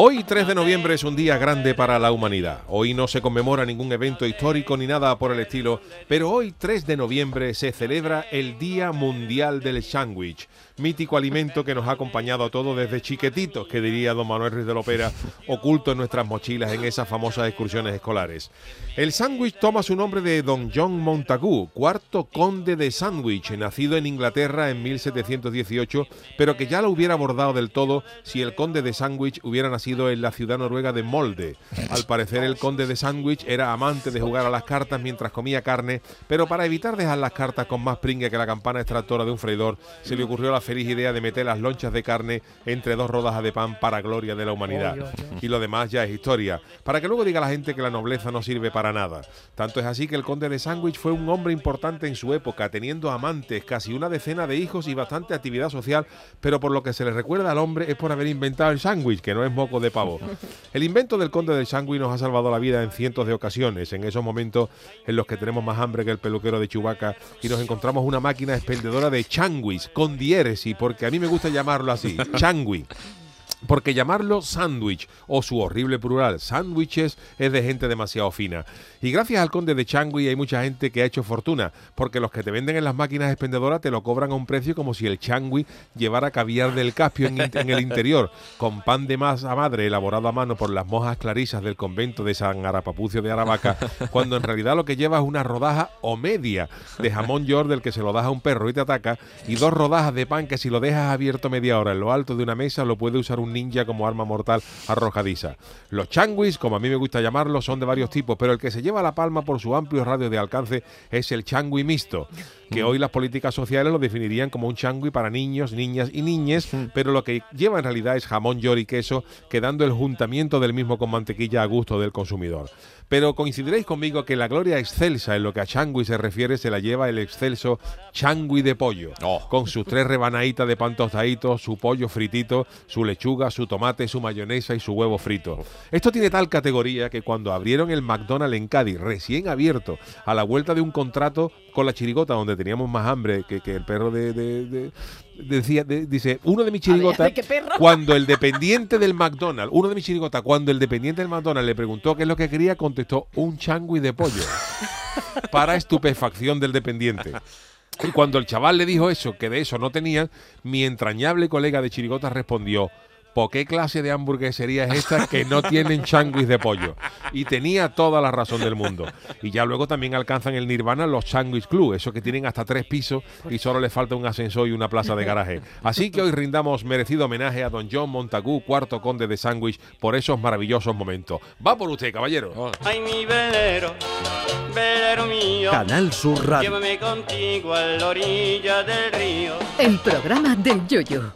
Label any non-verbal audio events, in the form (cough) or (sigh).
Hoy 3 de noviembre es un día grande para la humanidad. Hoy no se conmemora ningún evento histórico ni nada por el estilo, pero hoy 3 de noviembre se celebra el Día Mundial del Sándwich, mítico alimento que nos ha acompañado a todos desde chiquetitos, que diría don Manuel Ruiz de la Opera, oculto en nuestras mochilas en esas famosas excursiones escolares. El sándwich toma su nombre de don John Montagu, cuarto conde de Sandwich, nacido en Inglaterra en 1718, pero que ya lo hubiera abordado del todo si el conde de Sandwich hubiera nacido en la ciudad noruega de Molde. Al parecer el conde de Sandwich era amante de jugar a las cartas mientras comía carne, pero para evitar dejar las cartas con más pringue que la campana extractora de un freidor, se le ocurrió la feliz idea de meter las lonchas de carne entre dos rodajas de pan para gloria de la humanidad. Y lo demás ya es historia, para que luego diga la gente que la nobleza no sirve para nada. Tanto es así que el conde de Sandwich fue un hombre importante en su época, teniendo amantes, casi una decena de hijos y bastante actividad social, pero por lo que se le recuerda al hombre es por haber inventado el sándwich, que no es moco de pavo. El invento del conde de sándwich nos ha salvado la vida en cientos de ocasiones, en esos momentos en los que tenemos más hambre que el peluquero de Chubaca y nos encontramos una máquina expendedora de changuis con diéresis porque a mí me gusta llamarlo así, (laughs) changui. Porque llamarlo sándwich o su horrible plural, sándwiches, es de gente demasiado fina. Y gracias al conde de Changui hay mucha gente que ha hecho fortuna, porque los que te venden en las máquinas expendedoras te lo cobran a un precio como si el Changui llevara caviar del Caspio en, el interior, con pan de masa madre elaborado a mano por las monjas clarisas del convento de San Arapapucio de Aravaca, cuando en realidad lo que lleva es una rodaja o media de jamón york del que se lo das a un perro y te ataca, y dos rodajas de pan que si lo dejas abierto media hora en lo alto de una mesa lo puede usar un ninja como arma mortal arrojadiza. Los changuis, como a mí me gusta llamarlos, son de varios tipos, pero el que se lleva la palma por su amplio radio de alcance es el changui mixto, que hoy las políticas sociales lo definirían como un changui para niños, niñas y niñes, pero lo que lleva en realidad es jamón york y queso, quedando el juntamiento del mismo con mantequilla a gusto del consumidor. Pero coincidiréis conmigo que la gloria excelsa en lo que a changui se refiere se la lleva el excelso changui de pollo, con sus tres rebanaditas de pan tostadito, su pollo fritito, su lechuga, su tomate, su mayonesa y su huevo frito. Esto tiene tal categoría que cuando abrieron el McDonald's en Cádiz, recién abierto, a la vuelta de un contrato con la chirigota, donde teníamos más hambre que, que el perro de, de- de- decía, de- dice, uno de mis chirigotas, cuando el dependiente del McDonald's, uno de mis chirigotas, cuando el dependiente del McDonald's le preguntó qué es lo que quería, contestó un changui de pollo. (laughs) para estupefacción del dependiente. Y cuando el chaval le dijo eso, que de eso no tenían, mi entrañable colega de chirigotas respondió, ¿por qué clase de hamburguesería es esta que no tienen changuis de pollo? Y tenía toda la razón del mundo. Y ya luego también alcanzan el nirvana los changuis club, esos que tienen hasta tres pisos y solo les falta un ascensor y una plaza de garaje. Así que hoy rindamos merecido homenaje a don John Montagu, cuarto conde de sándwich, por esos maravillosos momentos. Va por usted, caballero. Ay, mi velero, velero mío. Canal Sur Radio. Llévame contigo a la orilla del río. El programa del Yoyo.